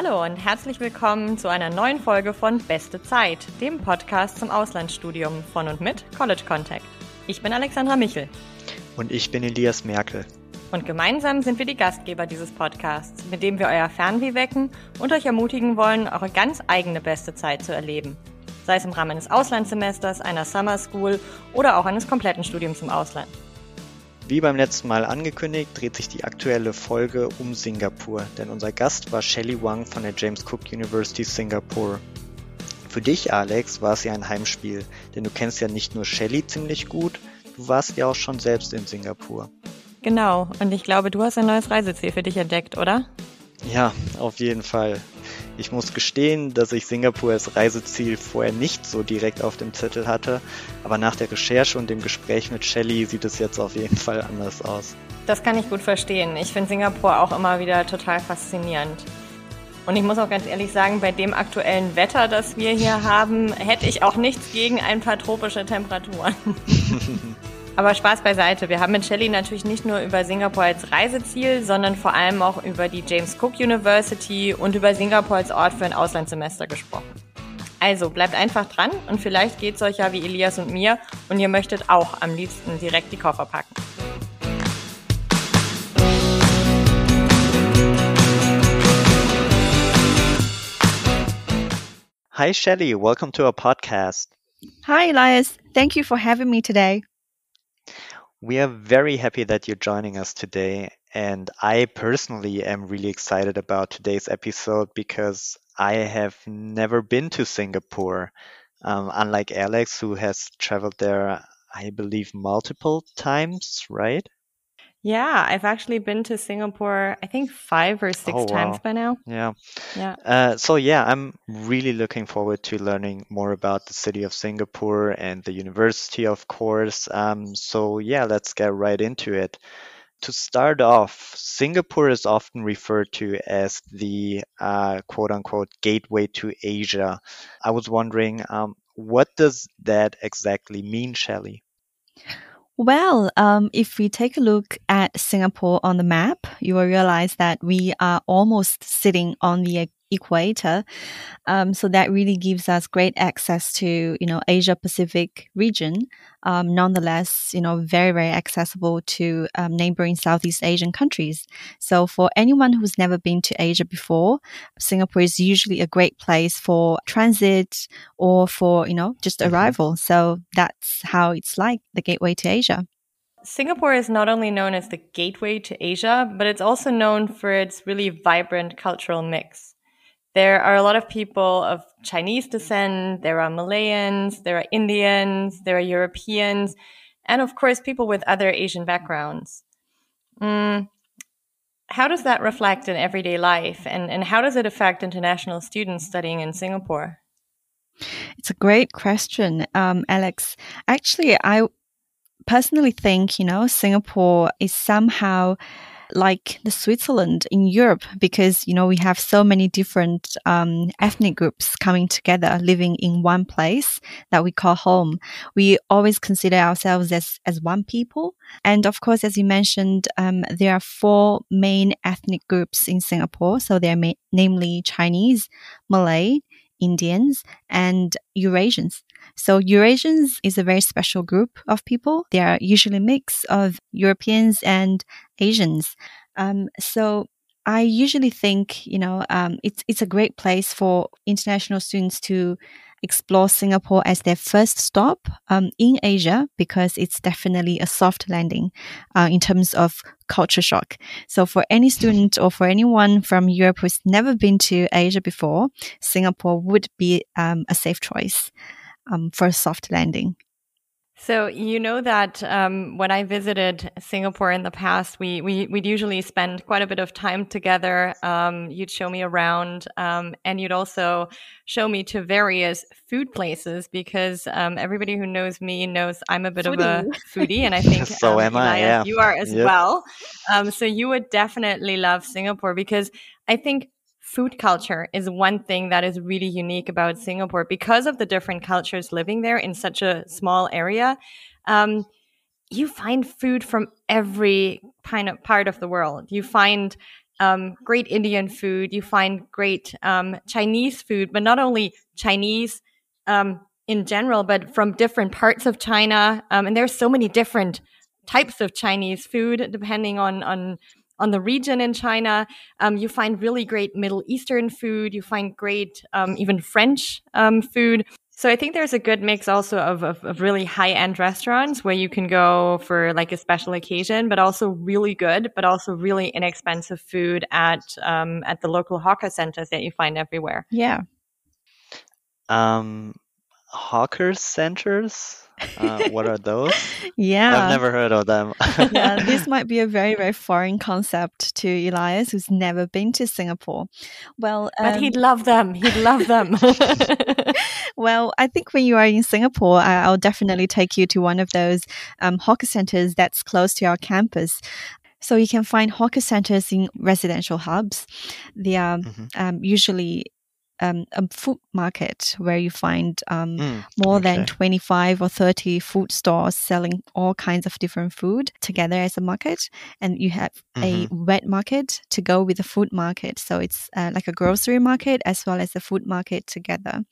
Hallo und herzlich willkommen zu einer neuen Folge von Beste Zeit, dem Podcast zum Auslandsstudium von und mit College Contact. Ich bin Alexandra Michel. Und ich bin Elias Merkel. Und gemeinsam sind wir die Gastgeber dieses Podcasts, mit dem wir euer Fernweh wecken und euch ermutigen wollen, eure ganz eigene beste Zeit zu erleben. Sei es im Rahmen eines Auslandssemesters, einer Summer School oder auch eines kompletten Studiums im Ausland. Wie beim letzten Mal angekündigt, dreht sich die aktuelle Folge um Singapur, denn unser Gast war Shelley Wang von der James Cook University Singapore. Für dich, Alex, war es ja ein Heimspiel, denn du kennst ja nicht nur Shelley ziemlich gut, du warst ja auch schon selbst in Singapur. Genau, und ich glaube, du hast ein neues Reiseziel für dich entdeckt, oder? Ja, auf jeden Fall. Ich muss gestehen, dass ich Singapur als Reiseziel vorher nicht so direkt auf dem Zettel hatte, aber nach der Recherche und dem Gespräch mit Shelley sieht es jetzt auf jeden Fall anders aus. Das kann ich gut verstehen. Ich finde Singapur auch immer wieder total faszinierend. Und ich muss auch ganz ehrlich sagen, bei dem aktuellen Wetter, das wir hier haben, hätte ich auch nichts gegen ein paar tropische Temperaturen. Aber Spaß beiseite. Wir haben mit Shelley natürlich nicht nur über Singapur als Reiseziel, sondern vor allem auch über die James Cook University und über Singapur als Ort für ein Auslandssemester gesprochen. Also bleibt einfach dran und vielleicht geht es euch ja wie Elias und mir und ihr möchtet auch am liebsten direkt die Koffer packen. Hi Shelley, welcome to our podcast. Hi Elias, thank you for having me today. We are very happy that you're joining us today. And I personally am really excited about today's episode because I have never been to Singapore. Um, unlike Alex, who has traveled there, I believe, multiple times, right? Yeah, I've actually been to Singapore, I think five or six Oh, times by now. Yeah. Yeah. Uh, so yeah, I'm really looking forward to learning more about the city of Singapore and the university, of course. Um, so yeah, let's get right into it. To start off, Singapore is often referred to as the uh, quote unquote gateway to Asia. I was wondering, um, what does that exactly mean, Shelley? Well, um, if we take a look at Singapore on the map, you will realize that we are almost sitting on the equator. Um, so that really gives us great access to, you know, Asia Pacific region. Um, nonetheless, you know, very, very accessible to um, neighboring Southeast Asian countries. So for anyone who's never been to Asia before, Singapore is usually a great place for transit or for, you know, just Mhm. arrival. So that's how it's like the gateway to Asia. Singapore is not only known as the gateway to Asia, but it's also known for its really vibrant cultural mix. There are a lot of people of Chinese descent, there are Malayans, there are Indians, there are Europeans, and of course, people with other Asian backgrounds. Mm, how does that reflect in everyday life, and, and how does it affect international students studying in Singapore? It's a great question, um, Alex. Actually, I personally think, you know, Singapore is somehow like the Switzerland in Europe because, you know, we have so many different um, ethnic groups coming together, living in one place that we call home. We always consider ourselves as, as one people. And of course, as you mentioned, um, there are four main ethnic groups in Singapore. So they're ma- namely Chinese, Malay, Indians, and Eurasians. So Eurasians is a very special group of people. They are usually a mix of Europeans and Asians. Um, so I usually think, you know, um, it's it's a great place for international students to explore Singapore as their first stop um, in Asia because it's definitely a soft landing uh, in terms of culture shock. So for any student or for anyone from Europe who's never been to Asia before, Singapore would be um, a safe choice um, for a soft landing. So you know that um, when I visited Singapore in the past, we we would usually spend quite a bit of time together. Um, you'd show me around, um, and you'd also show me to various food places because um, everybody who knows me knows I'm a bit of a foodie, and I think So um, am I, yeah. you are as Yep. well. Um, so you would definitely love Singapore because I think food culture is one thing that is really unique about Singapore because of the different cultures living there in such a small area. Um, you find food from every kind of part of the world. You find um, great Indian food. You find great um, Chinese food, but not only Chinese um, in general, but from different parts of China. Um, and there's so many different types of Chinese food depending on on on the region in China. Um, you find really great Middle Eastern food. You find great um, even French food. So I think there's a good mix also of, of, of really high end restaurants where you can go for like a special occasion, but also really good, but also really inexpensive food at um, at the local hawker centers that you find everywhere. Yeah. Um, hawker centers. Uh, what are those? yeah. I've never heard of them. yeah, this might be a very, very foreign concept to Elias, who's never been to Singapore. Well, um, but he'd love them. He'd love them. well, I think when you are in Singapore, I'll definitely take you to one of those um, hawker centers that's close to our campus. So you can find hawker centers in residential hubs. They are mm-hmm. um, usually um, a food market where you find um, mm, more okay. than 25 or 30 food stores selling all kinds of different food together as a market. And you have mm-hmm. a wet market to go with the food market. So it's uh, like a grocery market as well as the food market together.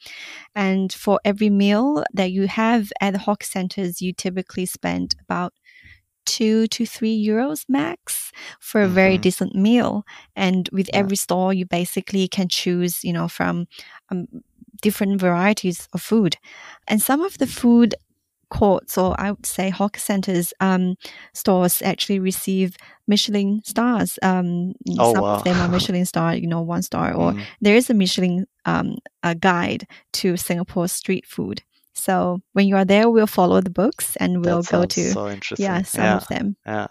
And for every meal that you have at the hawk centers, you typically spend about two to three euros max for a very mm-hmm. decent meal. And with yeah. every store, you basically can choose, you know, from um, different varieties of food. And some of the food courts, or I would say hawker centers, um, stores actually receive Michelin stars. Um, oh, some wow. of them are Michelin star, you know, one star, or mm. there is a Michelin um, a guide to Singapore street food. So when you are there, we'll follow the books and we'll go to so interesting. yeah some yeah. of them. Yeah.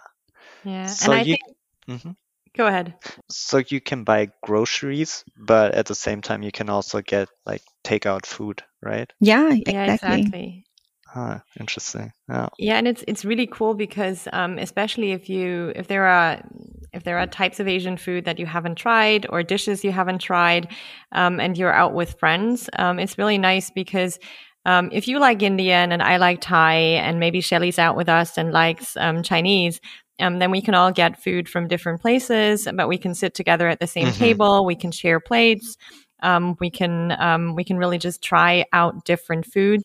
Yeah. So and I you, think. Mm-hmm. Go ahead. So you can buy groceries, but at the same time, you can also get like takeout food, right? Yeah, exactly. Yeah, exactly. Ah, interesting. Yeah. Yeah, and it's it's really cool because um, especially if you if there are if there are types of Asian food that you haven't tried or dishes you haven't tried, um, and you're out with friends, um, it's really nice because um, if you like Indian and I like Thai and maybe Shelley's out with us and likes um, Chinese, um, then we can all get food from different places, but we can sit together at the same mm-hmm. table. We can share plates. Um, we can um, we can really just try out different food.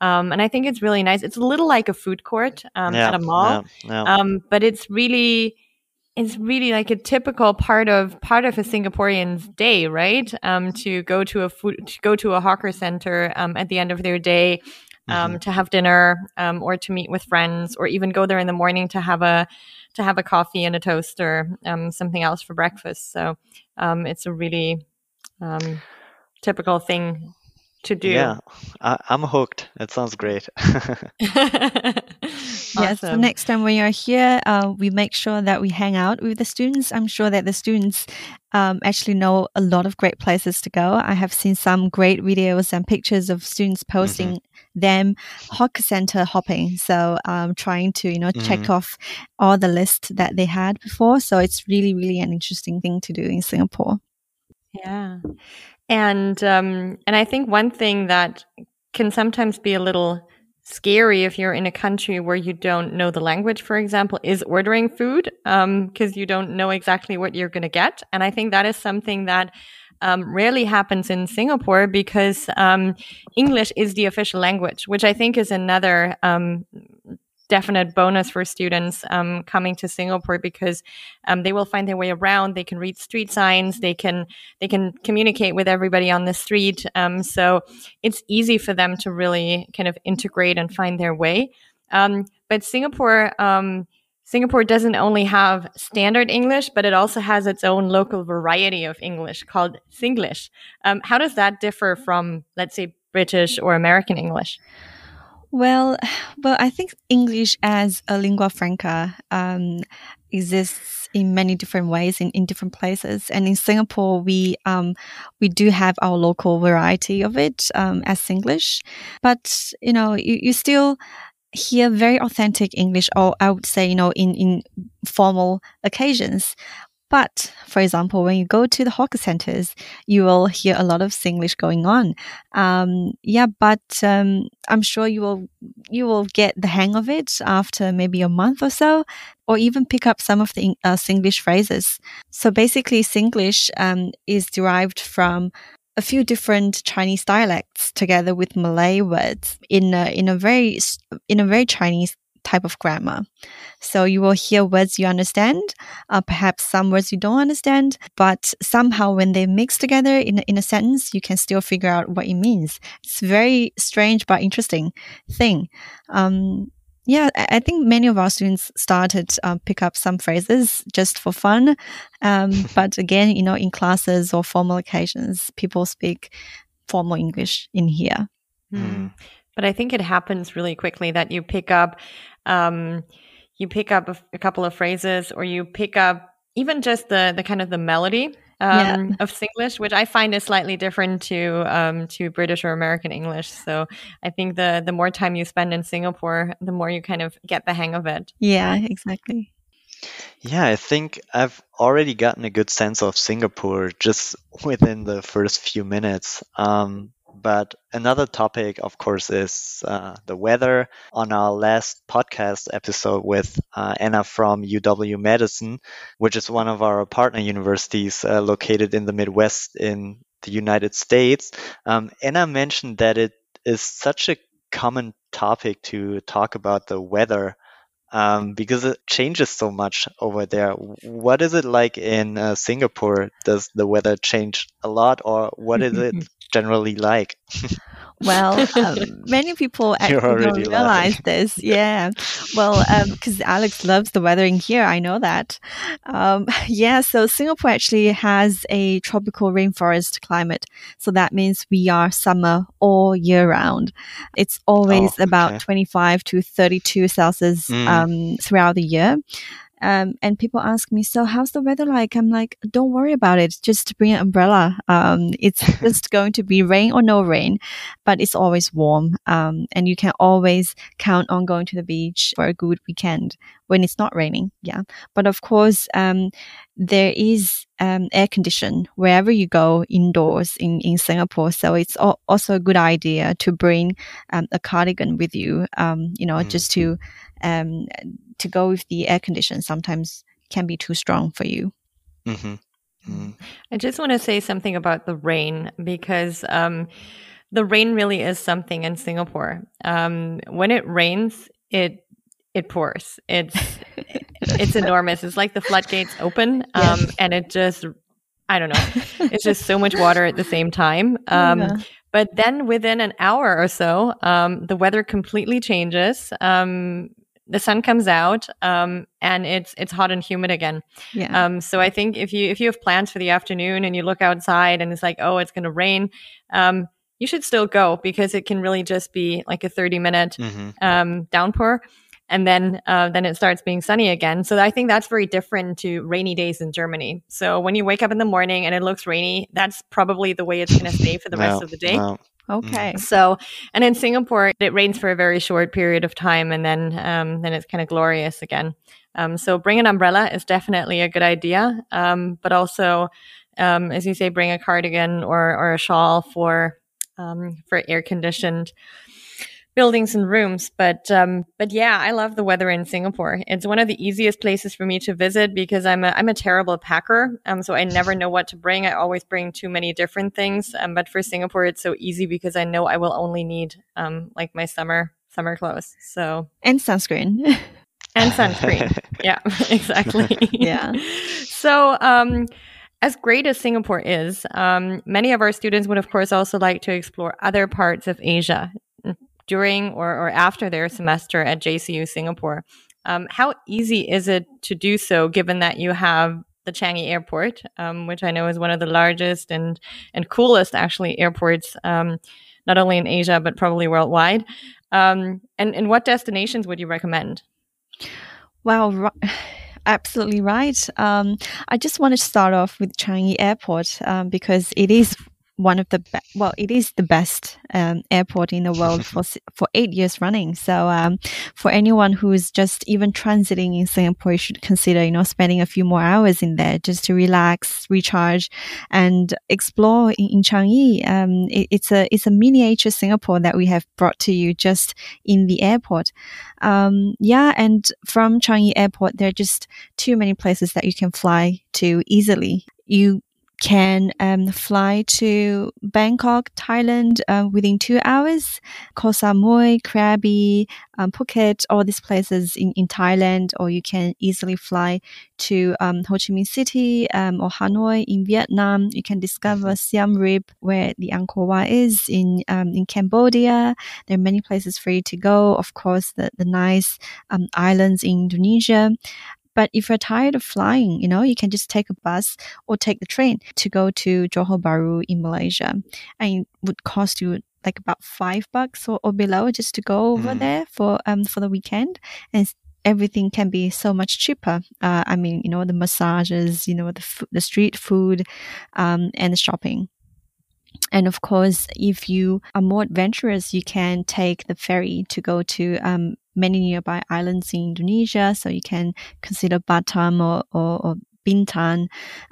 Um, and I think it's really nice. It's a little like a food court yeah, at a mall, yeah, yeah. but it's really it's really like a typical part of part of a Singaporean's day, right? Um, to go to a food, to go to a hawker center um, at the end of their day, um, mm-hmm. to have dinner, um, or to meet with friends, or even go there in the morning to have a to have a coffee and a toast or um, something else for breakfast. So um, it's a really typical thing to do. Yeah, I, am hooked. It sounds great. Yes, so next time when you're here, uh, we make sure that we hang out with the students. I'm sure that the students um, actually know a lot of great places to go. I have seen some great videos and pictures of students posting mm-hmm. them hawker center hopping. So um, trying to you know mm-hmm. check off all the list that they had before. So it's really really an interesting thing to do in Singapore. Yeah. And um, and I think one thing that can sometimes be a little scary if you're in a country where you don't know the language, for example, is ordering food because um, you don't know exactly what you're going to get. And I think that is something that um, rarely happens in Singapore because um, English is the official language, which I think is another um, definite bonus for students um, coming to Singapore because um, they will find their way around. They can read street signs. They can they can communicate with everybody on the street. Um, so it's easy for them to really kind of integrate and find their way. Um, but Singapore. Um, Singapore doesn't only have standard English, but it also has its own local variety of English called Singlish. Um, how does that differ from, let's say, British or American English? Well, well, I think English as a lingua franca um, exists in many different ways in, in different places. And in Singapore, we um, we do have our local variety of it um, as English, but you know, you, you still hear very authentic English, or I would say, you know, in in formal occasions. But for example, when you go to the hawker centers, you will hear a lot of Singlish going on. Um, yeah, but um, I'm sure you will you will get the hang of it after maybe a month or so, or even pick up some of the uh, Singlish phrases. So basically, Singlish um, is derived from a few different Chinese dialects together with Malay words in a, in a very in a very Chinese type of grammar. So you will hear words you understand, uh, perhaps some words you don't understand, but somehow when they mix together in, in a sentence, you can still figure out what it means. It's very strange but interesting thing. Um, yeah, I think many of our students started uh, pick up some phrases just for fun. Um, but again, you know, in classes or formal occasions, people speak formal English in here. Mm. But I think it happens really quickly that you pick up, um, you pick up a, a couple of phrases, or you pick up even just the the kind of the melody um, yeah. of Singlish, which I find is slightly different to um, to British or American English. So I think the the more time you spend in Singapore, the more you kind of get the hang of it. Yeah, exactly. Yeah, I think I've already gotten a good sense of Singapore just within the first few minutes. Um, but another topic, of course, is uh, the weather. On our last podcast episode with uh, Anna from UW Madison, which is one of our partner universities uh, located in the Midwest in the United States, um, Anna mentioned that it is such a common topic to talk about the weather um, because it changes so much over there. What is it like in uh, Singapore? Does the weather change a lot, or what is it generally like? Well, um, many people actually don't realize laughing. this. Yeah. Well, because um, Alex loves the weather in here. I know that. Um, yeah. So Singapore actually has a tropical rainforest climate. So that means we are summer all year round. It's always oh, about 25 to 32 Celsius mm. Um, throughout the year. Um, and people ask me, so how's the weather like? I'm like, don't worry about it. Just bring an umbrella. Um, it's just going to be rain or no rain, but it's always warm. Um, and you can always count on going to the beach for a good weekend when it's not raining. Yeah. But of course, um, there is, um, air condition wherever you go indoors in, in Singapore. So it's also a good idea to bring, um, a cardigan with you, you know, mm. just to, um, to go with the air condition sometimes can be too strong for you. Mm-hmm. Mm-hmm. I just want to say something about the rain because um, the rain really is something in Singapore. Um, when it rains, it it pours. It's it's enormous. It's like the floodgates open, um, yes. and it just I don't know. It's just so much water at the same time. Um, yeah. But then within an hour or so, um, the weather completely changes. Um, the sun comes out um, and it's it's hot and humid again. Yeah. Um, so I think if you if you have plans for the afternoon and you look outside and it's like oh it's going to rain, um, you should still go because it can really just be like a thirty minute mm-hmm. um, downpour, and then uh, then it starts being sunny again. So I think that's very different to rainy days in Germany. So when you wake up in the morning and it looks rainy, that's probably the way it's going to stay for the no, rest of the day. No. Okay. So, and in Singapore, it rains for a very short period of time, and then um, then it's kind of glorious again. Um, so, bring an umbrella is definitely a good idea, um, but also, um, as you say, bring a cardigan or or a shawl for um, for air conditioned buildings and rooms. But um, but yeah, I love the weather in Singapore. It's one of the easiest places for me to visit because I'm a I'm a terrible packer. Um, so I never know what to bring. I always bring too many different things. Um, but for Singapore, it's so easy because I know I will only need um like my summer summer clothes. So and sunscreen. and sunscreen. yeah, exactly. yeah. So um as great as Singapore is, um, many of our students would, of course, also like to explore other parts of Asia during or, or after their semester at JCU Singapore. Um, how easy is it to do so, given that you have the Changi Airport, um, which I know is one of the largest and and coolest actually airports, um, not only in Asia but probably worldwide. Um, and and what destinations would you recommend? Wow, absolutely right. Um, I just want to start off with Changi Airport um, because it is one of the be- well, it is the best um, airport in the world for for eight years running. So um, for anyone who is just even transiting in Singapore, you should consider you know spending a few more hours in there just to relax, recharge, and explore in, in Changi. Um, it, it's a it's a miniature Singapore that we have brought to you just in the airport. Um, yeah, and from Changi Airport, there are just too many places that you can fly to easily. You can um, fly to Bangkok, Thailand uh, within two hours. Koh Samui, Krabi, um, Phuket, all these places in, in Thailand, or you can easily fly to um, Ho Chi Minh City um, or Hanoi in Vietnam. You can discover mm-hmm. Siem Reap, where the Angkor Wat is in um, in Cambodia. There are many places for you to go. Of course, the the nice um, islands in Indonesia. But if you're tired of flying, you know, you can just take a bus or take the train to go to Johor Bahru in Malaysia. And it would cost you like about five bucks or, or below just to go over mm. there for um for the weekend. And everything can be so much cheaper. Uh, I mean, you know, the massages, you know, the f- the street food, um, and the shopping. And of course, if you are more adventurous, you can take the ferry to go to um, many nearby islands in Indonesia. So you can consider Batam or, or, or Bintan.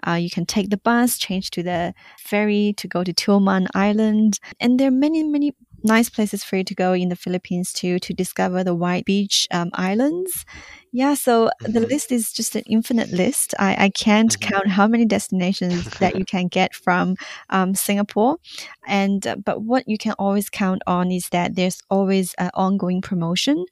Uh, you can take the bus, change to the ferry to go to Tioman Island. And there are many, many nice places for you to go in the Philippines too to discover the white beach um, islands. Yeah, so mm-hmm. the list is just an infinite list. I, I can't mm-hmm. count how many destinations that you can get from um, Singapore. And uh, but what you can always count on is that there's always an ongoing promotion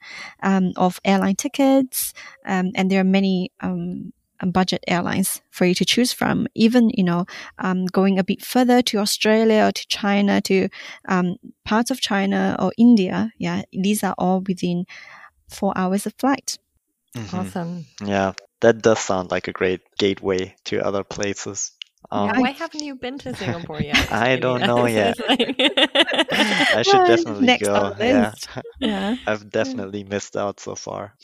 um, of airline tickets, um, and there are many um, budget airlines for you to choose from. Even you know, um, going a bit further to Australia or to China, to um, parts of China or India. Yeah, these are all within four hours of flight. Mm-hmm. Awesome. Yeah, that does sound like a great gateway to other places. Um, yeah, why haven't you been to Singapore yet? I don't know yet. I should definitely Next go. Yeah. yeah. I've definitely missed out so far.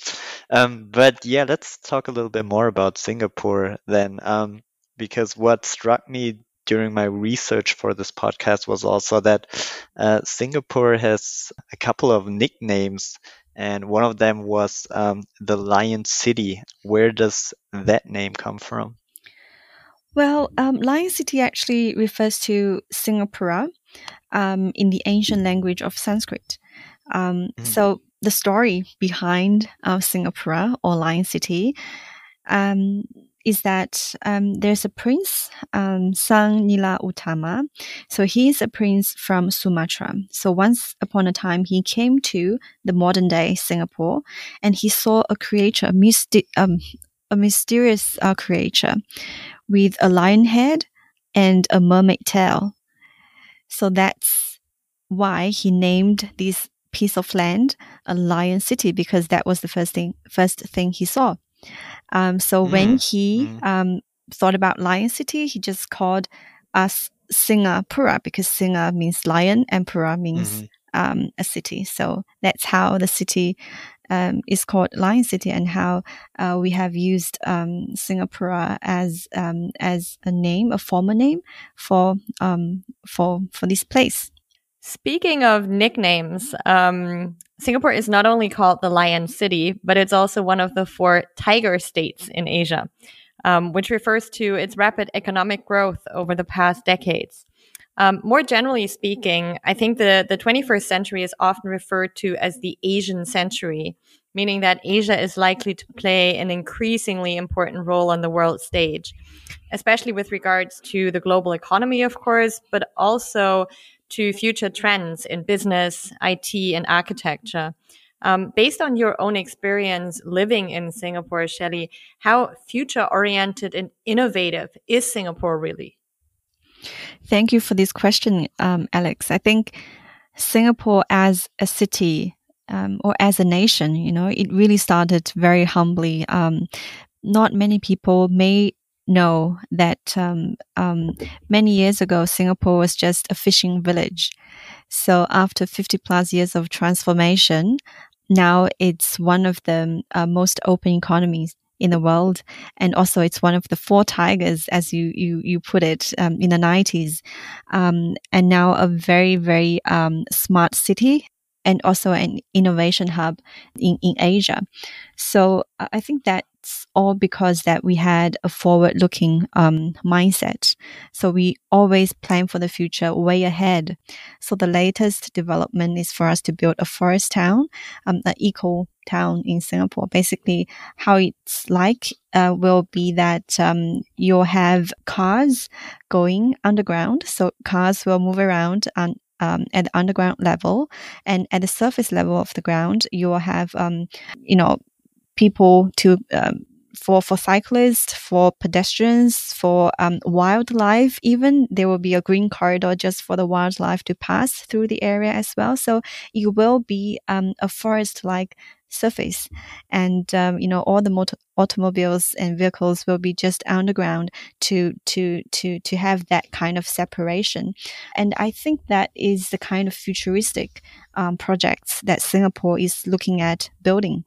Um, but yeah, let's talk a little bit more about Singapore then. Um, because what struck me during my research for this podcast was also that uh, Singapore has a couple of nicknames and one of them was um, the Lion City. Where does that name come from? Well, um, Lion City actually refers to Singapura um, in the ancient language of Sanskrit. Um, mm. So the story behind uh, Singapura or Lion City um, is that um, there's a prince, um, Sang Nila Utama. So he's a prince from Sumatra. So once upon a time, he came to the modern day Singapore and he saw a creature, a, mysti- um, a mysterious uh, creature with a lion head and a mermaid tail. So that's why he named this piece of land a lion city because that was the first thing, first thing he saw. Um, so mm. when he mm. um, thought about Lion City, he just called us Singapura because Singa means lion and Pura means mm-hmm. um, a city. So that's how the city um, is called Lion City and how uh, we have used um, Singapura as um, as a name, a former name for um, for for this place. Speaking of nicknames, um, Singapore is not only called the Lion City, but it's also one of the four tiger states in Asia, um, which refers to its rapid economic growth over the past decades. Um, more generally speaking, I think the, the 21st century is often referred to as the Asian century, meaning that Asia is likely to play an increasingly important role on the world stage, especially with regards to the global economy, of course, but also to future trends in business, IT, and architecture. Um, based on your own experience living in Singapore, Shelley, how future oriented and innovative is Singapore really? Thank you for this question, um, Alex. I think Singapore as a city um, or as a nation, you know, it really started very humbly. Um, not many people may know that um, um, many years ago, Singapore was just a fishing village. So after 50 plus years of transformation, now it's one of the uh, most open economies in the world. And also it's one of the four tigers, as you, you, you put it, um, in the nineties. Um, and now a very, very, um, smart city and also an innovation hub in, in Asia. So I think that's all because that we had a forward looking um, mindset. So we always plan for the future way ahead. So the latest development is for us to build a forest town, um, an eco town in Singapore. Basically, how it's like uh, will be that um, you'll have cars going underground. So cars will move around on um, at the underground level and at the surface level of the ground you will have um, you know people to um, for for cyclists, for pedestrians, for um, wildlife. Even there will be a green corridor just for the wildlife to pass through the area as well. So it will be um, a forest-like surface, and um, you know all the motor- automobiles and vehicles will be just underground to to to to have that kind of separation. And I think that is the kind of futuristic um, projects that Singapore is looking at building.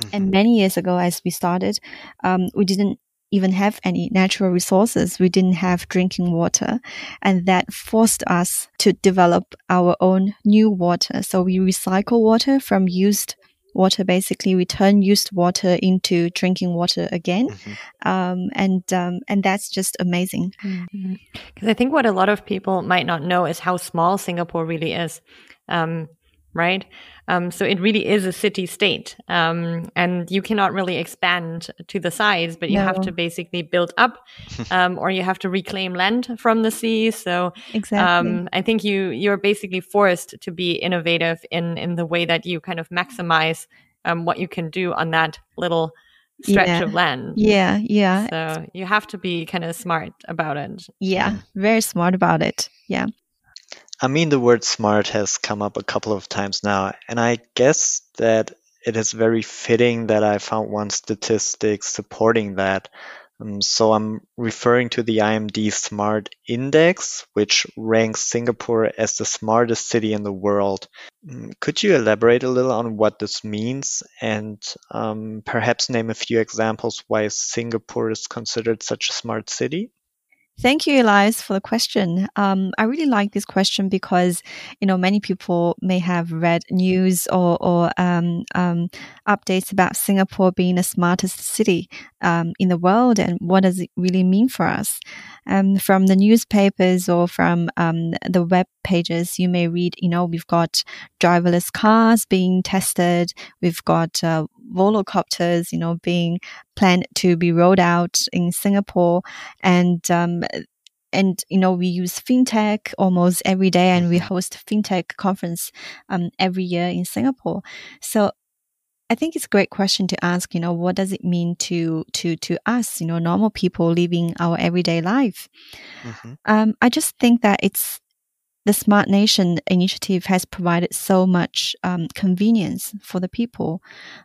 Mm-hmm. And many years ago, as we started, um, we didn't even have any natural resources. We didn't have drinking water. And that forced us to develop our own new water. So we recycle water from used water. Basically, we turn used water into drinking water again. Mm-hmm. Um, and, um, and that's just amazing. Because mm-hmm. I think what a lot of people might not know is how small Singapore really is. Um, right? Um, so it really is a city state. Um, and you cannot really expand to the size, but you no. have to basically build up, um, or you have to reclaim land from the sea. So exactly. Um, I think you, you're basically forced to be innovative in, in the way that you kind of maximize, um, what you can do on that little stretch yeah. of land. Yeah. Yeah. So you have to be kind of smart about it. Yeah. Very smart about it. Yeah. I mean, the word smart has come up a couple of times now, and I guess that it is very fitting that I found one statistic supporting that. Um, so I'm referring to the IMD Smart Index, which ranks Singapore as the smartest city in the world. Um, could you elaborate a little on what this means and um, perhaps name a few examples why Singapore is considered such a smart city? Thank you, Elias, for the question. Um, I really like this question because, you know, many people may have read news or, or um, um, updates about Singapore being the smartest city um, in the world and what does it really mean for us. Um, from the newspapers or from um, the web pages, you may read, you know, we've got driverless cars being tested. We've got uh, volocopters, you know, being planned to be rolled out in Singapore. And, um, and you know we use fintech almost every day and we mm-hmm. host fintech conference um, every year in singapore so I think it's a great question to ask, you know, what does it mean to, to, to us, you know, normal people living our everyday life? Mm-hmm. Um, I just think that it's, the Smart Nation initiative has provided so much um, convenience for the people.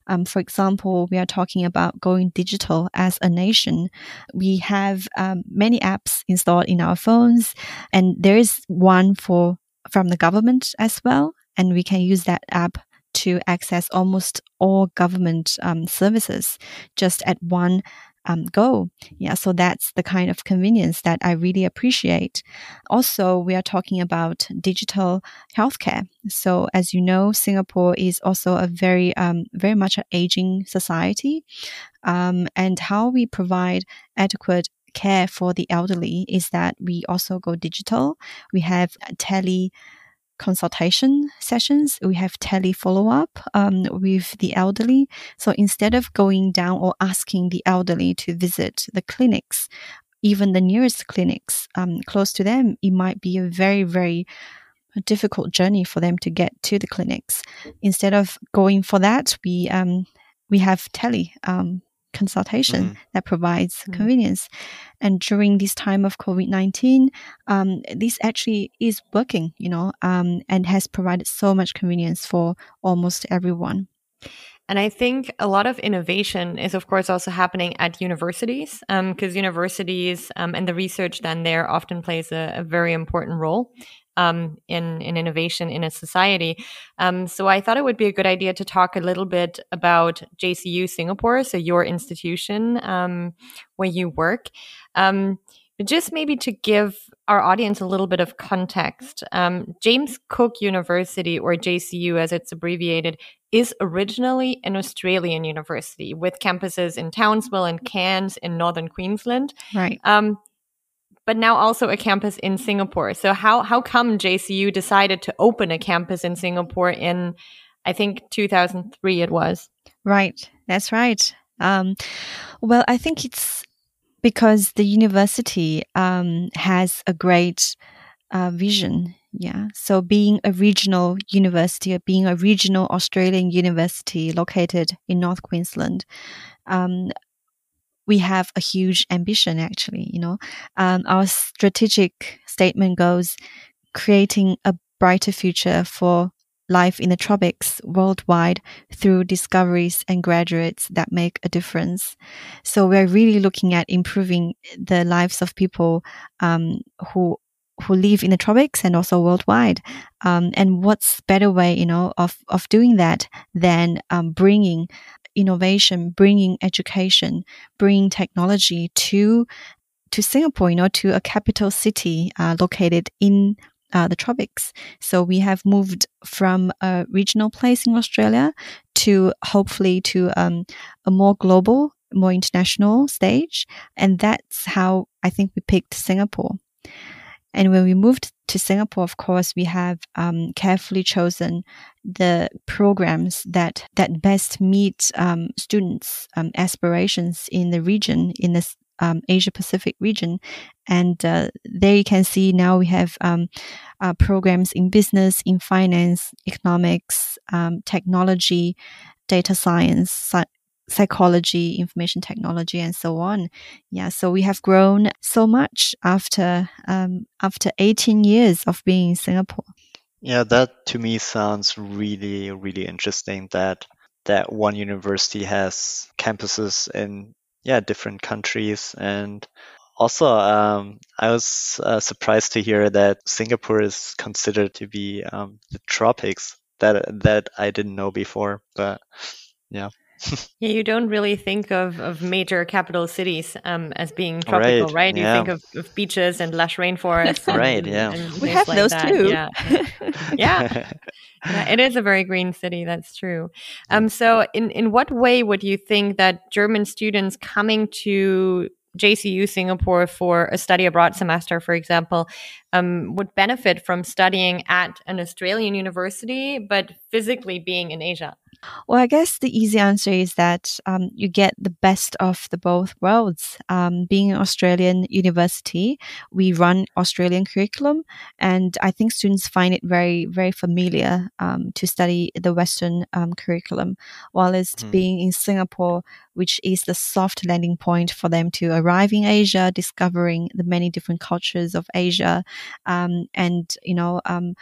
Um, for example, we are talking about going digital as a nation. We have um, many apps installed in our phones, and there is one for from the government as well, and we can use that app to access almost all government um, services just at one um, go. Yeah, so that's the kind of convenience that I really appreciate. Also, we are talking about digital healthcare. So, as you know, Singapore is also a very, um, very much an aging society, um, and how we provide adequate care for the elderly is that we also go digital. We have tele consultation sessions. We have tele follow up um, with the elderly. So instead of going down or asking the elderly to visit the clinics, even the nearest clinics um, close to them, it might be a very, very difficult journey for them to get to the clinics. Instead of going for that, we um, we have tele um, consultation mm-hmm. that provides mm-hmm. convenience. And during this time of COVID 19, um, this actually is working, you know, um, and has provided so much convenience for almost everyone. And I think a lot of innovation is, of course, also happening at universities, because um, universities um, and the research done there often plays a, a very important role. Um, in in innovation in a society. Um, so I thought it would be a good idea to talk a little bit about JCU Singapore, so your institution um, where you work. Um, just maybe to give our audience a little bit of context, um, James Cook University, or JCU as it's abbreviated, is originally an Australian university with campuses in Townsville and Cairns in northern Queensland. Right. But now also a campus in Singapore. So how how come JCU decided to open a campus in Singapore in I think 2003 it was. Right. That's right. Um, well, I think it's because the university um, has a great uh, vision. Yeah. So being a regional university, or being a regional Australian university located in North Queensland, um, we have a huge ambition actually you know um, our strategic statement goes creating a brighter future for life in the tropics worldwide through discoveries and graduates that make a difference. So we're really looking at improving the lives of people um, who who live in the tropics and also worldwide. Um, and what's better way, you know, of of doing that than um, bringing innovation, bringing education, bringing technology to to Singapore, you know, to a capital city uh, located in uh, the tropics. So we have moved from a regional place in Australia to hopefully to um, a more global, more international stage, and that's how I think we picked Singapore. And when we moved to Singapore, of course, we have um, carefully chosen the programs that that best meet um, students' um, aspirations in the region, in the um, Asia Pacific region. And uh, there you can see now we have um, uh, programs in business, in finance, economics, um, technology, data science, psychology, information technology, and so on. Yeah, so we have grown so much after um, after 18 years of being in Singapore. Yeah, that to me sounds really, really interesting. That that one university has campuses in yeah different countries and also um, i was uh, surprised to hear that singapore is considered to be um, the tropics that that i didn't know before but yeah yeah, you don't really think of, of major capital cities um, as being tropical, right? right? You yeah. think of, of, beaches and lush rainforests. And, right, yeah. And we have like those that. too. Yeah. yeah. yeah. It is a very green city, that's true. Um, so, in, in what way would you think that German students coming to JCU Singapore for a study abroad semester, for example, um, would benefit from studying at an Australian university, but physically being in Asia? Well, I guess the easy answer is that um, you get the best of the both worlds. Um, being an Australian university, we run Australian curriculum, and I think students find it very, very familiar um, to study the Western um, curriculum. Whilst mm. being in Singapore, which is the soft landing point for them to arrive in Asia, discovering the many different cultures of Asia, um, and you know um,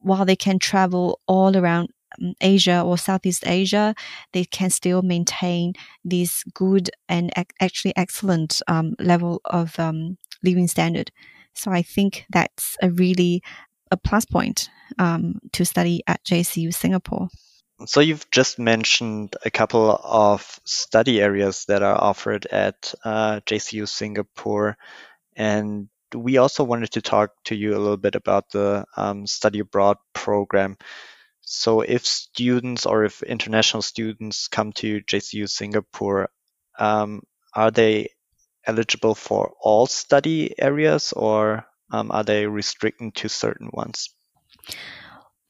while they can travel all around um, Asia or Southeast Asia, they can still maintain this good and ac- actually excellent um, level of um, living standard. So I think that's a really a plus point um, to study at JCU Singapore. So you've just mentioned a couple of study areas that are offered at uh, JCU Singapore, and we also wanted to talk to you a little bit about the um, study abroad program. So if students or if international students come to JCU Singapore, um, are they eligible for all study areas or um, are they restricted to certain ones?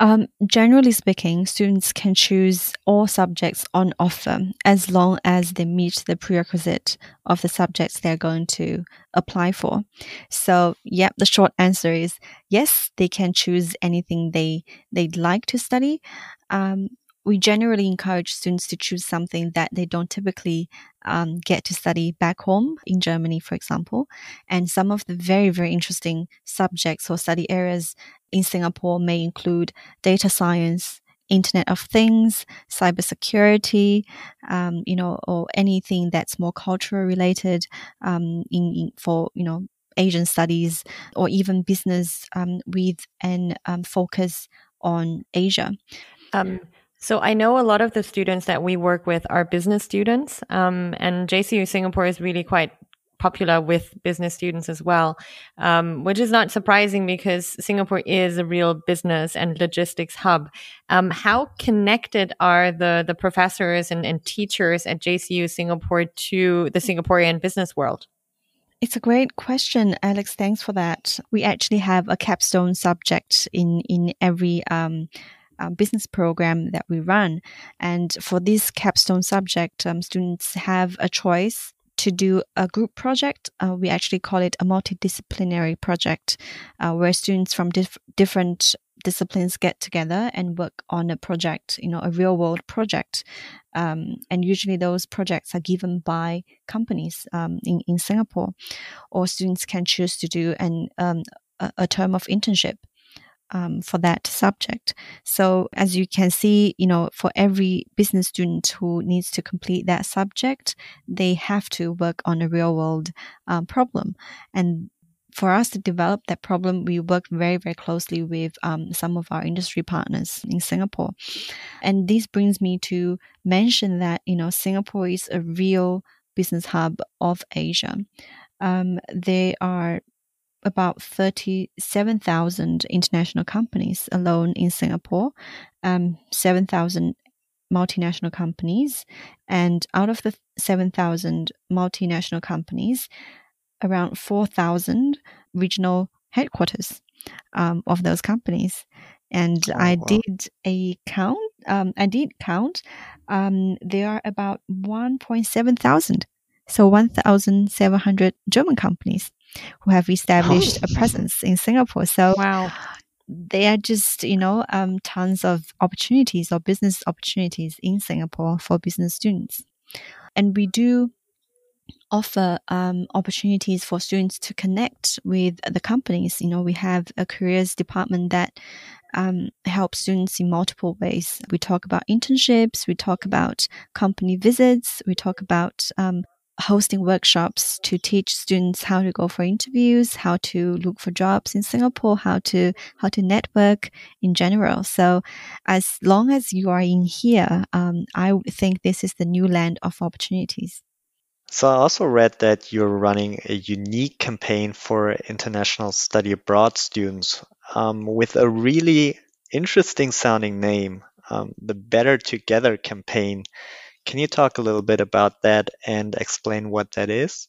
Um, generally speaking, students can choose all subjects on offer as long as they meet the prerequisite of the subjects they're going to apply for. So, yeah, the short answer is yes, they can choose anything they they'd like to study. Um, we generally encourage students to choose something that they don't typically um, get to study back home in Germany, for example. And some of the very, very interesting subjects or study areas in Singapore may include data science, Internet of Things, cybersecurity, um, you know, or anything that's more cultural related um, in, in, for you know Asian studies or even business um, with an um, focus on Asia. So I know a lot of the students that we work with are business students, um, and JCU Singapore is really quite popular with business students as well, um, which is not surprising because Singapore is a real business and logistics hub. Um, how connected are the the professors and, and teachers at JCU Singapore to the Singaporean business world? It's a great question, Alex. Thanks for that. We actually have a capstone subject in in every um, business program that we run, and for this capstone subject, um, students have a choice to do a group project. Uh, we actually call it a multidisciplinary project, uh, where students from dif- different disciplines get together and work on a project, you know, a real world project. Um, and usually those projects are given by companies um, in, in Singapore, or students can choose to do an, um, a term of internship. Um, for that subject. So as you can see, you know, for every business student who needs to complete that subject, they have to work on a real world um, problem. And for us to develop that problem, we work very, very closely with um, some of our industry partners in Singapore. And this brings me to mention that, you know, Singapore is a real business hub of Asia. Um, there are about 37,000 international companies alone in Singapore, um, 7,000 multinational companies. And out of the 7,000 multinational companies, around 4,000 regional headquarters um, of those companies. And oh, I wow. did a count. Um, I did count. Um, there are about 1.7 thousand, so 1,700 German companies who have established oh. a presence in Singapore. So wow. There are just, you know, um, tons of opportunities or business opportunities in Singapore for business students. And we do offer um, opportunities for students to connect with the companies. You know, we have a careers department that um, helps students in multiple ways. We talk about internships, we talk about company visits, we talk about um, hosting workshops to teach students how to go for interviews, how to look for jobs in Singapore, how to how to network in general. So, as long as you are in here, um, I think this is the new land of opportunities. So I also read that you're running a unique campaign for international study abroad students um, with a really interesting sounding name, um, the Better Together campaign. Can you talk a little bit about that and explain what that is?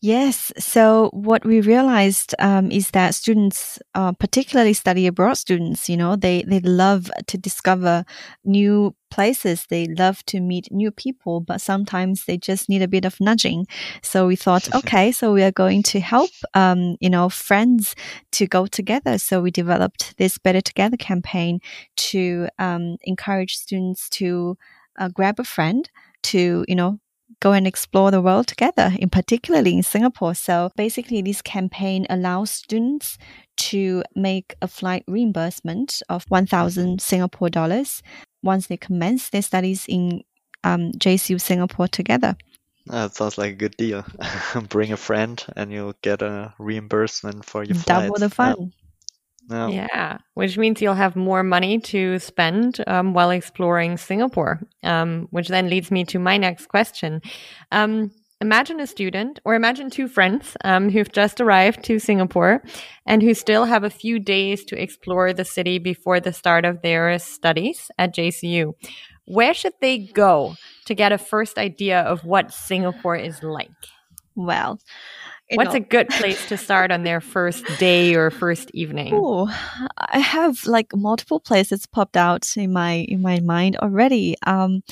Yes. So what we realized um, is that students, uh, particularly study abroad students, you know, they they love to discover new places. They love to meet new people, but sometimes they just need a bit of nudging. So we thought, okay, so we are going to help, um, you know, friends to go together. So we developed this Better Together campaign to um, encourage students to uh, grab a friend to, you know, go and explore the world together, in particularly in Singapore. So basically, this campaign allows students to make a flight reimbursement of 1,000 Singapore dollars once they commence their studies in um, JCU Singapore together. That sounds like a good deal. Bring a friend and you'll get a reimbursement for your flights. Double the fun. Yeah. No. Yeah, which means you'll have more money to spend um, while exploring Singapore, um, which then leads me to my next question. Um, imagine a student, or imagine two friends um, who've just arrived to Singapore and who still have a few days to explore the city before the start of their studies at JCU. Where should they go to get a first idea of what Singapore is like? Well, What's know. a good place to start on their first day or first evening? Oh, I have like multiple places popped out in my in my mind already. Um,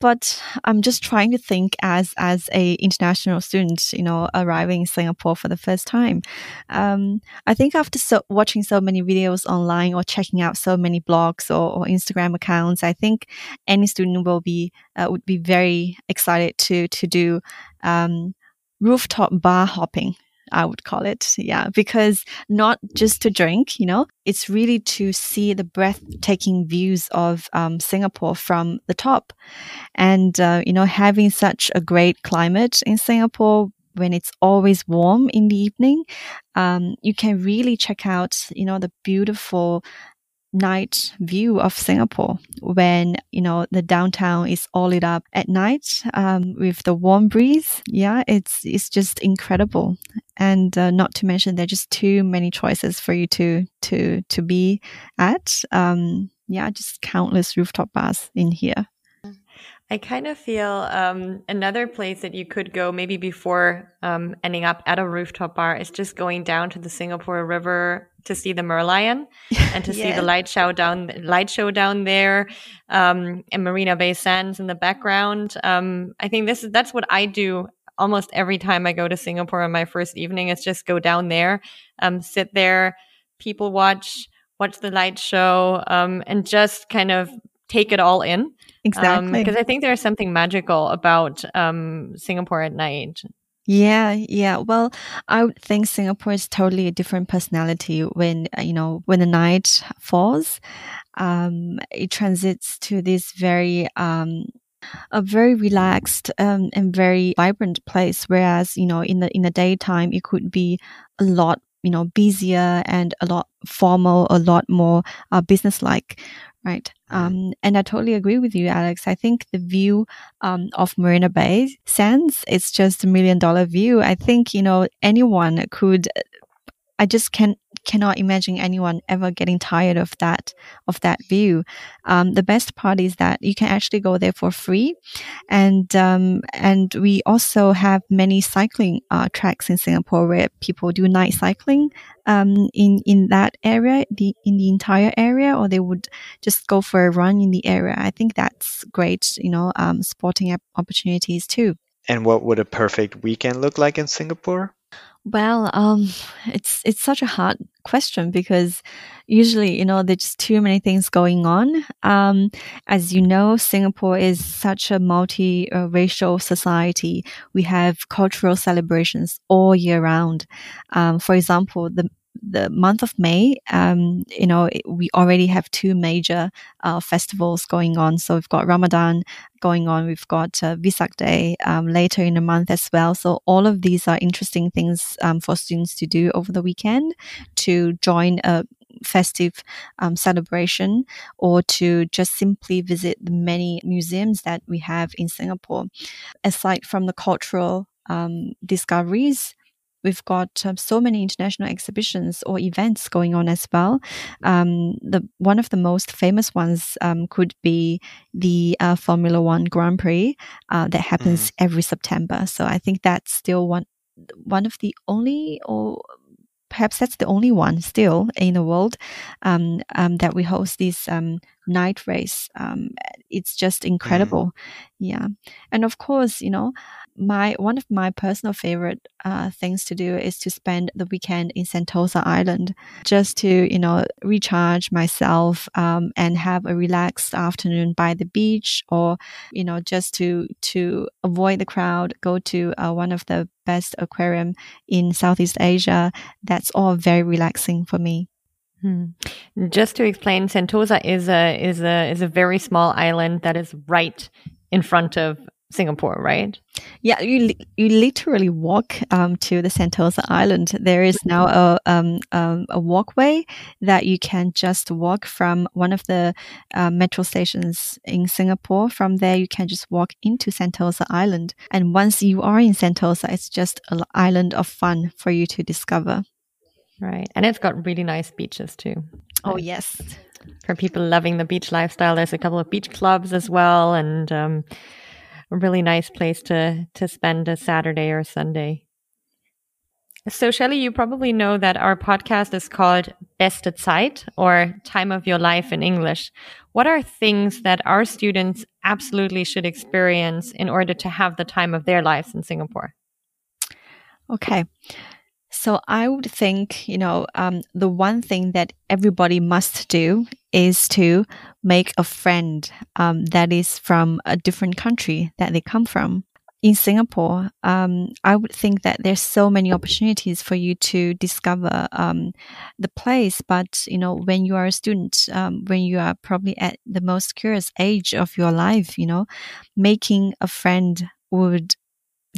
but I'm just trying to think as as a international student, you know, arriving in Singapore for the first time. Um, I think after so, watching so many videos online or checking out so many blogs or, or Instagram accounts, I think any student will be uh, would be very excited to to do um, rooftop bar hopping. I would call it. Yeah. Because not just to drink, you know, it's really to see the breathtaking views of um, Singapore from the top. And, uh, you know, having such a great climate in Singapore, when it's always warm in the evening, um, you can really check out, you know, the beautiful night view of Singapore when you know the downtown is all lit up at night um, with the warm breeze. Yeah, it's it's just incredible, and uh, not to mention there's just too many choices for you to to to be at. Um, yeah, just countless rooftop bars in here. I kind of feel um, another place that you could go maybe before um, ending up at a rooftop bar is just going down to the Singapore River to see the Merlion and to yeah. see the light show down light show down there um, and Marina Bay Sands in the background. Um, I think this is that's what I do almost every time I go to Singapore on my first evening. It's just go down there, um, sit there, people watch, watch the light show, um, and just kind of take it all in. Exactly. Because um, I think there's something magical about um, Singapore at night. Yeah, yeah. Well, I would think Singapore is totally a different personality when, uh, you know, when the night falls. Um, it transits to this very, um, a very relaxed um, and very vibrant place. Whereas, you know, in the in the daytime, it could be a lot, you know, busier and a lot formal, a lot more uh, business-like right? Um, and I totally agree with you, Alex. I think the view um, of Marina Bay Sands it's just a million dollar view. I think you know anyone could. I just can't cannot imagine anyone ever getting tired of that of that view. Um, the best part is that you can actually go there for free, and um, and we also have many cycling uh, tracks in Singapore where people do night cycling um, in in that area, the in the entire area, or they would just go for a run in the area. I think that's great, you know, um, sporting opportunities too. And what would a perfect weekend look like in Singapore? Well, um, it's it's such a hard question because usually, you know, there's just too many things going on. Um, as you know, Singapore is such a multi-racial society. We have cultural celebrations all year round. Um, for example, the the month of May, um, you know, we already have two major uh, festivals going on. So we've got Ramadan going on, we've got uh, Vesak Day um, later in the month as well. So all of these are interesting things um, for students to do over the weekend to join a festive um, celebration or to just simply visit the many museums that we have in Singapore. Aside from the cultural um, discoveries, we've got um, so many international exhibitions or events going on as well. Um, the one of the most famous ones um, could be the uh, Formula One Grand Prix uh, that happens mm. every September. So I think that's still one one of the only or perhaps that's the only one still in the world um, um, that we host this um, night race. Um, it's just incredible, mm. yeah. And of course, you know, my one of my personal favorite uh, things to do is to spend the weekend in Sentosa Island, just to you know recharge myself um, and have a relaxed afternoon by the beach, or you know just to to avoid the crowd, go to uh, one of the best aquarium in Southeast Asia. That's all very relaxing for me. Hmm. Just to explain, Sentosa is a is a is a very small island that is right in front of Singapore, right? Yeah, you you literally walk um, to the Sentosa Island. There is now a um, um, a walkway that you can just walk from one of the uh, metro stations in Singapore. From there, you can just walk into Sentosa Island, and once you are in Sentosa, it's just an island of fun for you to discover. Right, and it's got really nice beaches too. Oh yes, for people loving the beach lifestyle, there's a couple of beach clubs as well, and um, really nice place to to spend a Saturday or Sunday. So, Shelley, you probably know that our podcast is called Beste Zeit or Time of Your Life in English. What are things that our students absolutely should experience in order to have the time of their lives in Singapore? Okay. So I would think, you know, um, the one thing that everybody must do is to make a friend um, that is from a different country that they come from. In Singapore, um, I would think that there's so many opportunities for you to discover um, the place. But you know, when you are a student, um, when you are probably at the most curious age of your life, you know, making a friend would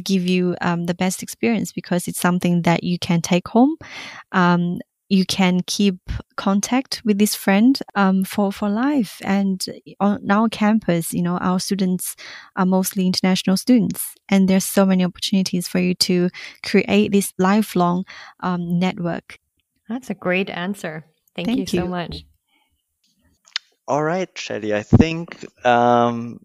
give you um, the best experience because it's something that you can take home. Um, you can keep contact with this friend um, for for life. And on our campus, you know, our students are mostly international students, and there's so many opportunities for you to create this lifelong um, network. That's a great answer. Thank, Thank you, you, so much. All right, Shelley. I think um,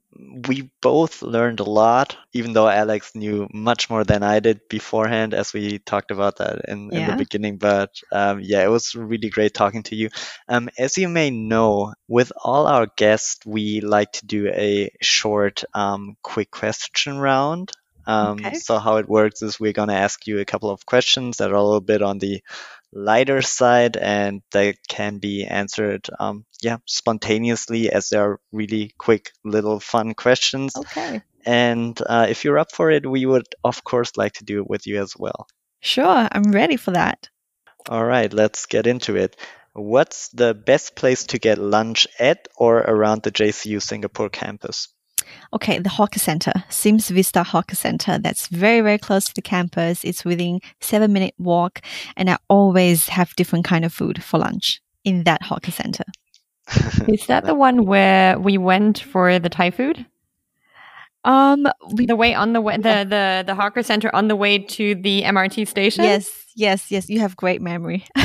we both learned a lot, even though Alex knew much more than I did beforehand, as we talked about that in, yeah. in the beginning. But um, yeah, it was really great talking to you. Um, as you may know, with all our guests, we like to do a short, um, quick question round. Um, okay. So how it works is we're going to ask you a couple of questions that are a little bit on the lighter side and they can be answered um, yeah spontaneously as they're really quick little fun questions. Okay. And uh, if you're up for it we would of course like to do it with you as well. Sure i'm ready for that. All right let's get into it. What's the best place to get lunch at or around the jcu singapore campus Okay, the hawker center, Sims Vista Hawker Center. That's very, very close to the campus. It's within seven minute walk, and I always have different kind of food for lunch in that hawker center. Is that the one where we went for the Thai food? Um, we, the way on the way, the, the, the hawker center on the way to the MRT station? Yes, yes, yes. You have great memory.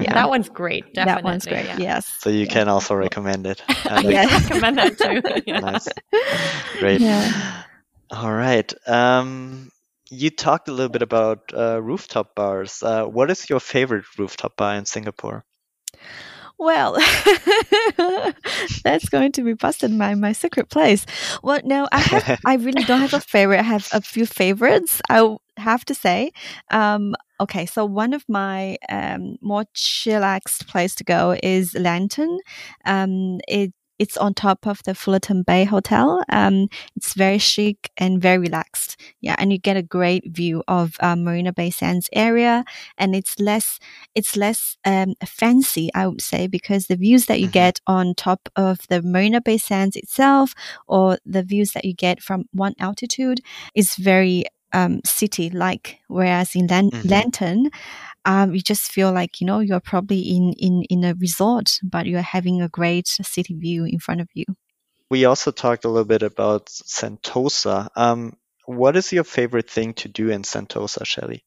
yeah. That one's great. Definitely. That one's great. Yeah. Yes. So you yeah. can also recommend it. yes. recommend that too. Yeah. Nice. Great. Yeah. All right. Um, you talked a little bit about uh, rooftop bars. Uh, what is your favorite rooftop bar in Singapore? Well, that's going to be busted my my secret place. Well, no, I have. I really don't have a favorite. I have a few favorites. I have to say. Um, okay, so one of my um, more chillaxed place to go is Lantern. Um, it it's on top of the Fullerton Bay Hotel. Um, it's very chic and very relaxed. Yeah, and you get a great view of um, Marina Bay Sands area, and it's less it's less um, fancy, I would say, because the views that you mm-hmm. get on top of the Marina Bay Sands itself, or the views that you get from 1-Altitude, is very um, city like. Whereas in Lan- mm-hmm. Lantern, um, you just feel like you know you're probably in in in a resort, but you're having a great city view in front of you. We also talked a little bit about Sentosa. Um, what is your favorite thing to do in Sentosa, Shelley?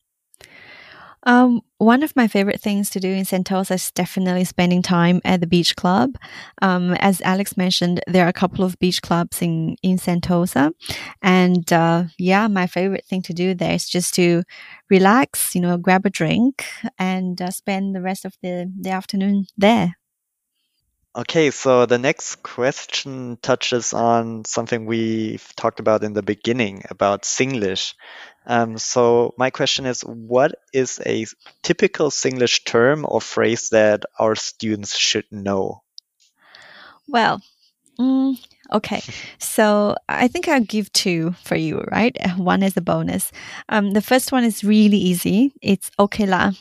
Um, one of my favorite things to do in Sentosa is definitely spending time at the beach club. Um, as Alex mentioned, there are a couple of beach clubs in, in Sentosa. And, uh, yeah, my favorite thing to do there is just to relax, you know, grab a drink and uh, spend the rest of the, the afternoon there. Okay, so the next question touches on something we've talked about in the beginning about Singlish. Um, so my question is, what is a typical Singlish term or phrase that our students should know? Well, mm, okay. So I think I'll give two for you, right? One is a bonus. Um, the first one is really easy. It's okay la.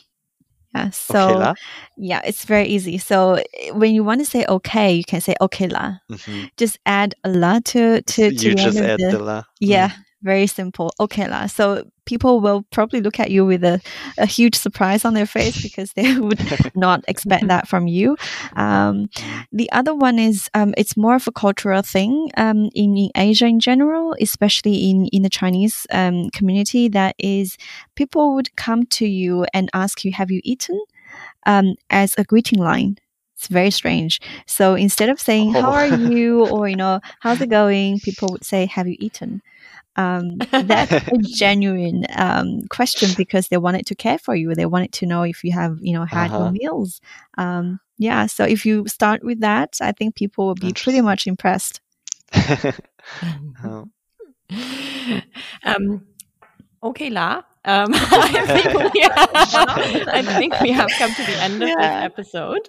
Yeah. So okay yeah, it's very easy. So when you want to say okay, you can say okay la. Mm-hmm. Just add a la to to, to you just add the, the la. Yeah. Mm. Very simple. Okay la. So people will probably look at you with a, a huge surprise on their face because they would not expect that from you. Um, the other one is um, it's more of a cultural thing um, in, in, Asia in general, especially in, in the Chinese um, community. That is, people would come to you and ask you, "Have you eaten?" Um, as a greeting line. It's very strange. So instead of saying, oh. "How are you?" or you know, "How's it going?" people would say, "Have you eaten?" Um, that's a genuine um, question because they wanted to care for you. They wanted to know if you have, you know, had uh-huh. your meals. Um, yeah. So if you start with that, I think people will be pretty much impressed. oh. um, okay, La. Um, I, think we have, I think we have come to the end of yeah. this episode.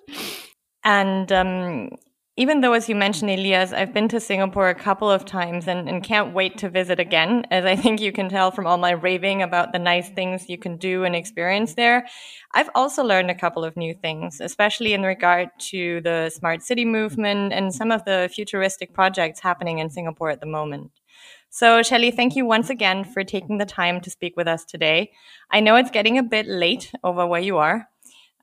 And um, even though, as you mentioned, Elias, I've been to Singapore a couple of times and, and can't wait to visit again, as I think you can tell from all my raving about the nice things you can do and experience there. I've also learned a couple of new things, especially in regard to the smart city movement and some of the futuristic projects happening in Singapore at the moment. So, Shelley, thank you once again for taking the time to speak with us today. I know it's getting a bit late over where you are.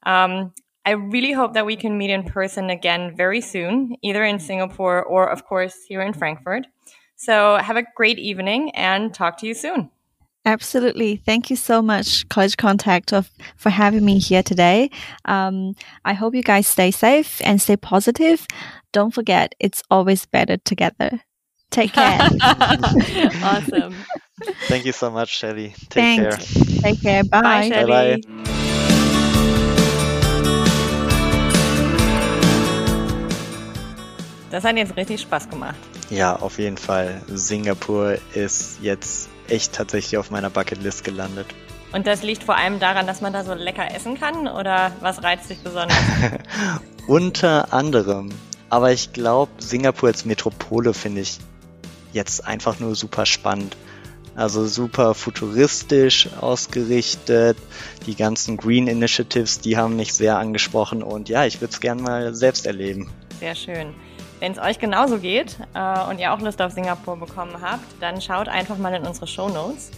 Um, I really hope that we can meet in person again very soon, either in Singapore or, of course, here in Frankfurt. So, have a great evening and talk to you soon. Absolutely. Thank you so much, College Contact, of, for having me here today. Um, I hope you guys stay safe and stay positive. Don't forget, it's always better together. Take care. awesome. Thank you so much, Shelley. Take Thanks. care. Take care. Bye. Bye, Shelley. Das hat jetzt richtig Spaß gemacht. Ja, auf jeden Fall. Singapur ist jetzt echt tatsächlich auf meiner Bucketlist gelandet. Und das liegt vor allem daran, dass man da so lecker essen kann oder was reizt dich besonders? Unter anderem. Aber ich glaube, Singapur als Metropole finde ich jetzt einfach nur super spannend. Also super futuristisch ausgerichtet. Die ganzen Green Initiatives, die haben mich sehr angesprochen und ja, ich würde es gerne mal selbst erleben. Sehr schön. Wenn es euch genauso geht äh, und ihr auch Lust auf Singapur bekommen habt, dann schaut einfach mal in unsere Show Notes.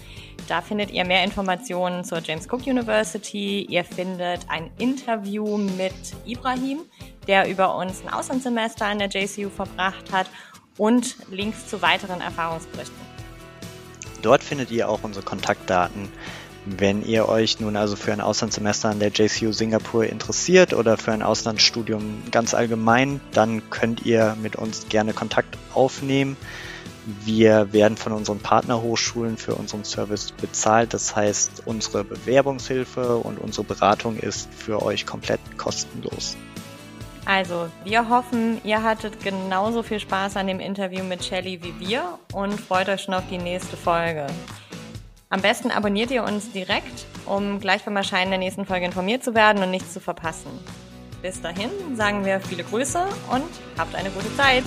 Da findet ihr mehr Informationen zur James Cook University. Ihr findet ein Interview mit Ibrahim, der über uns ein Auslandssemester an der JCU verbracht hat und Links zu weiteren Erfahrungsberichten. Dort findet ihr auch unsere Kontaktdaten. Wenn ihr euch nun also für ein Auslandssemester an der JCU Singapur interessiert oder für ein Auslandsstudium ganz allgemein, dann könnt ihr mit uns gerne Kontakt aufnehmen. Wir werden von unseren Partnerhochschulen für unseren Service bezahlt. Das heißt, unsere Bewerbungshilfe und unsere Beratung ist für euch komplett kostenlos. Also, wir hoffen, ihr hattet genauso viel Spaß an dem Interview mit Shelly wie wir und freut euch schon auf die nächste Folge. Am besten abonniert ihr uns direkt, um gleich beim Erscheinen der nächsten Folge informiert zu werden und nichts zu verpassen. Bis dahin sagen wir viele Grüße und habt eine gute Zeit.